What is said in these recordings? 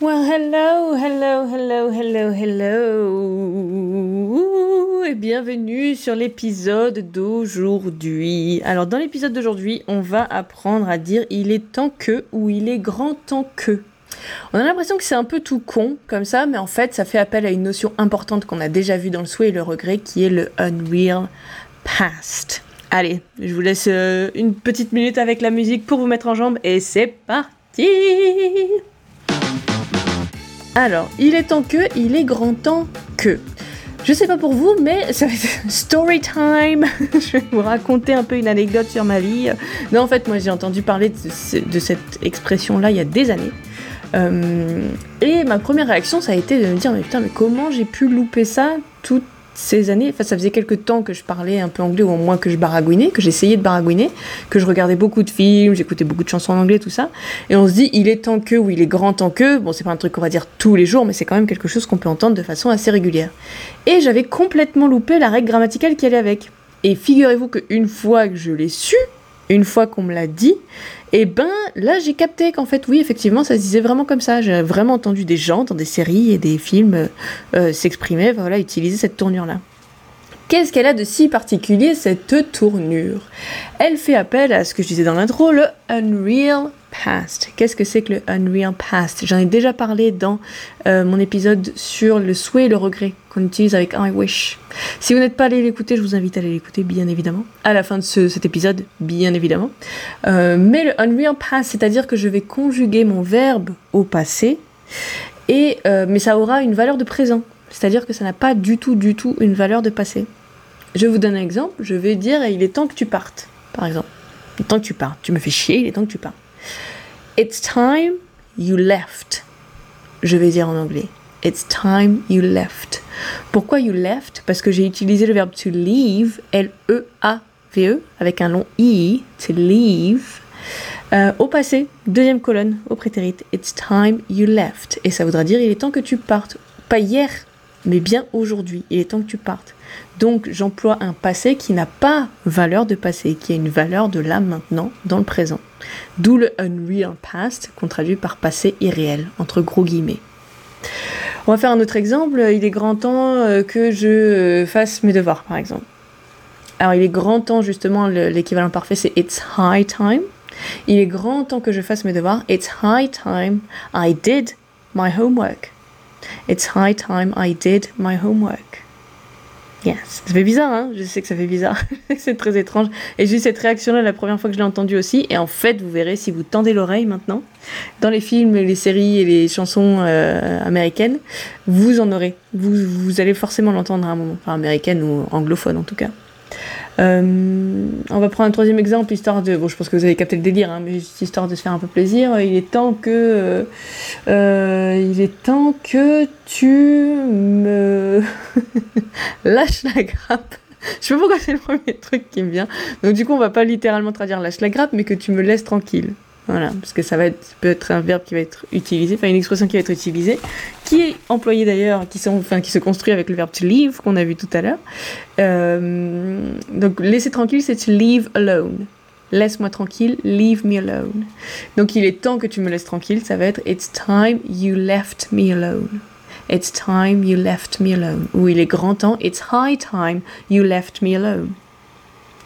Well, hello, hello, hello, hello, hello. Et bienvenue sur l'épisode d'aujourd'hui. Alors, dans l'épisode d'aujourd'hui, on va apprendre à dire il est temps que ou il est grand temps que. On a l'impression que c'est un peu tout con comme ça, mais en fait, ça fait appel à une notion importante qu'on a déjà vue dans le souhait et le regret, qui est le unreal past. Allez, je vous laisse euh, une petite minute avec la musique pour vous mettre en jambe et c'est parti Alors, il est temps que, il est grand temps que. Je sais pas pour vous, mais ça va être story time. je vais vous raconter un peu une anecdote sur ma vie. Non, en fait, moi j'ai entendu parler de, cette expression-là il y a des années. Euh, et ma première réaction, ça a été de me dire, mais putain, mais comment j'ai pu louper ça toute ces années, enfin ça faisait quelques temps que je parlais un peu anglais ou au moins que je baragouinais, que j'essayais de baragouiner, que je regardais beaucoup de films, j'écoutais beaucoup de chansons en anglais, tout ça. Et on se dit, il est temps que, ou il est grand temps que, bon c'est pas un truc qu'on va dire tous les jours, mais c'est quand même quelque chose qu'on peut entendre de façon assez régulière. Et j'avais complètement loupé la règle grammaticale qui allait avec. Et figurez-vous qu'une fois que je l'ai su, une fois qu'on me l'a dit, eh ben là j'ai capté qu'en fait oui effectivement ça se disait vraiment comme ça. J'ai vraiment entendu des gens dans des séries et des films euh, euh, s'exprimer, voilà, utiliser cette tournure là. Qu'est-ce qu'elle a de si particulier cette tournure? Elle fait appel à ce que je disais dans l'intro, le Unreal Past. Qu'est-ce que c'est que le Unreal Past? J'en ai déjà parlé dans euh, mon épisode sur le souhait et le regret qu'on utilise avec I wish. Si vous n'êtes pas allé l'écouter, je vous invite à l'écouter, bien évidemment. À la fin de cet épisode, bien évidemment. Euh, mais le Unreal Past, c'est-à-dire que je vais conjuguer mon verbe au passé, et, euh, mais ça aura une valeur de présent. C'est-à-dire que ça n'a pas du tout, du tout une valeur de passé. Je vous donne un exemple. Je vais dire il est temps que tu partes, par exemple. Il est temps que tu partes. Tu me fais chier, il est temps que tu partes. It's time you left. Je vais dire en anglais. It's time you left. Pourquoi you left? Parce que j'ai utilisé le verbe to leave, L-E-A-V-E, e, avec un long I, to leave, euh, au passé, deuxième colonne, au prétérit. It's time you left. Et ça voudra dire il est temps que tu partes. Pas hier, mais bien aujourd'hui. Il est temps que tu partes. Donc j'emploie un passé qui n'a pas valeur de passé, qui a une valeur de là maintenant, dans le présent. D'où le unreal past, qu'on traduit par passé irréel, entre gros guillemets. On va faire un autre exemple. Il est grand temps euh, que je euh, fasse mes devoirs, par exemple. Alors il est grand temps, justement, l'équivalent parfait, c'est it's high time. Il est grand temps que je fasse mes devoirs. It's high time I did my homework. It's high time I did my homework. Yes. Ça fait bizarre, hein? Je sais que ça fait bizarre. c'est très étrange. Et j'ai eu cette réaction-là la première fois que je l'ai entendue aussi. Et en fait, vous verrez, si vous tendez l'oreille maintenant, dans les films, les séries et les chansons euh, américaines, vous en aurez. Vous, vous allez forcément l'entendre à un moment. Enfin, américaine ou anglophone en tout cas. Euh, on va prendre un troisième exemple, histoire de. Bon, je pense que vous avez capté le délire, hein, mais juste histoire de se faire un peu plaisir. Il est temps que. Euh, euh, il est temps que tu me lâches la grappe. Je sais pas pourquoi c'est le premier truc qui me vient. Donc, du coup, on va pas littéralement traduire lâche la grappe, mais que tu me laisses tranquille. Voilà, parce que ça va être, peut être un verbe qui va être utilisé, enfin une expression qui va être utilisée, qui est employée d'ailleurs, qui, se construit avec le verbe to leave qu'on a vu tout à l'heure. Euh, donc laisser tranquille, c'est to leave alone. Laisse-moi tranquille, leave me alone. Donc il est temps que tu me laisses tranquille, ça va être It's time you left me alone. It's time you left me alone. Ou il est grand temps, It's high time you left me alone.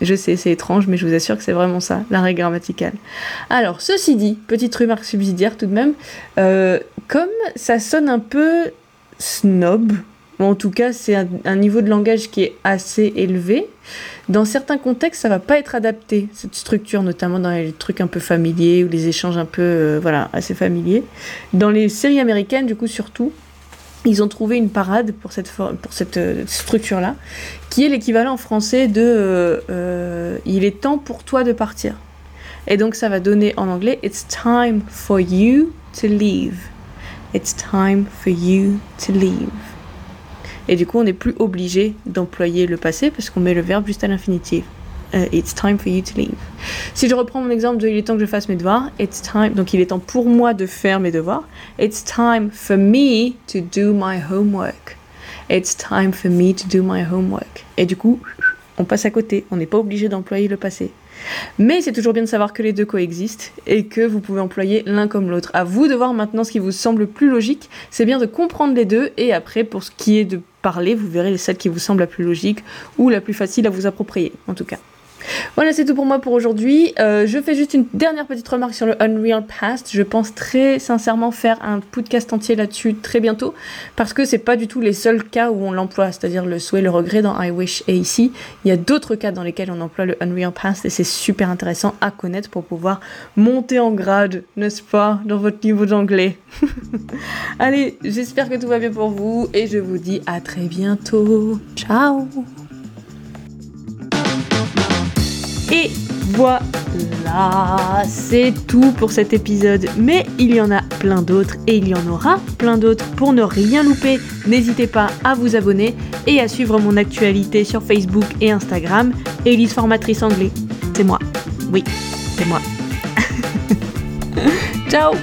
Je sais, c'est étrange, mais je vous assure que c'est vraiment ça, la règle grammaticale. Alors, ceci dit, petite remarque subsidiaire tout de même, euh, comme ça sonne un peu snob, ou en tout cas c'est un, niveau de langage qui est assez élevé, dans certains contextes ça va pas être adapté, cette structure, notamment dans les trucs un peu familiers ou les échanges un peu, euh, voilà, assez familiers. Dans les séries américaines, du coup, surtout, ils ont trouvé une parade pour cette, euh, structure-là, qui est l'équivalent en français de euh, euh, Il est temps pour toi de partir. Et donc ça va donner en anglais It's time for you to leave. It's time for you to leave. Et du coup, on n'est plus obligé d'employer le passé parce qu'on met le verbe juste à l'infinitif. Uh, it's time for you to leave. Si je reprends mon exemple de il est temps que je fasse mes devoirs, it's time, donc il est temps pour moi de faire mes devoirs. It's time for me to do my homework. It's time for me to do my homework. Et du coup, on passe à côté. On n'est pas obligé d'employer le passé. Mais c'est toujours bien de savoir que les deux coexistent et que vous pouvez employer l'un comme l'autre. À vous de voir maintenant ce qui vous semble plus logique. C'est bien de comprendre les deux et après, pour ce qui est de parler, vous verrez celle qui vous semble la plus logique ou la plus facile à vous approprier, en tout cas. Voilà, c'est tout pour moi pour aujourd'hui. Euh, je fais juste une dernière petite remarque sur le Unreal Past. Je pense très sincèrement faire un podcast entier là-dessus très bientôt parce que c'est pas du tout les seuls cas où on l'emploie, c'est-à-dire le souhait, le regret dans I Wish et ici. Il y a d'autres cas dans lesquels on emploie le Unreal Past et c'est super intéressant à connaître pour pouvoir monter en grade, n'est-ce pas, dans votre niveau d'anglais. Allez, j'espère que tout va bien pour vous et je vous dis à très bientôt. Ciao Et voilà, c'est tout pour cet épisode. Mais il y en a plein d'autres et il y en aura plein d'autres. Pour ne rien louper, n'hésitez pas à vous abonner et à suivre mon actualité sur Facebook et Instagram. Elise Formatrice Anglais, c'est moi. Oui, c'est moi. Ciao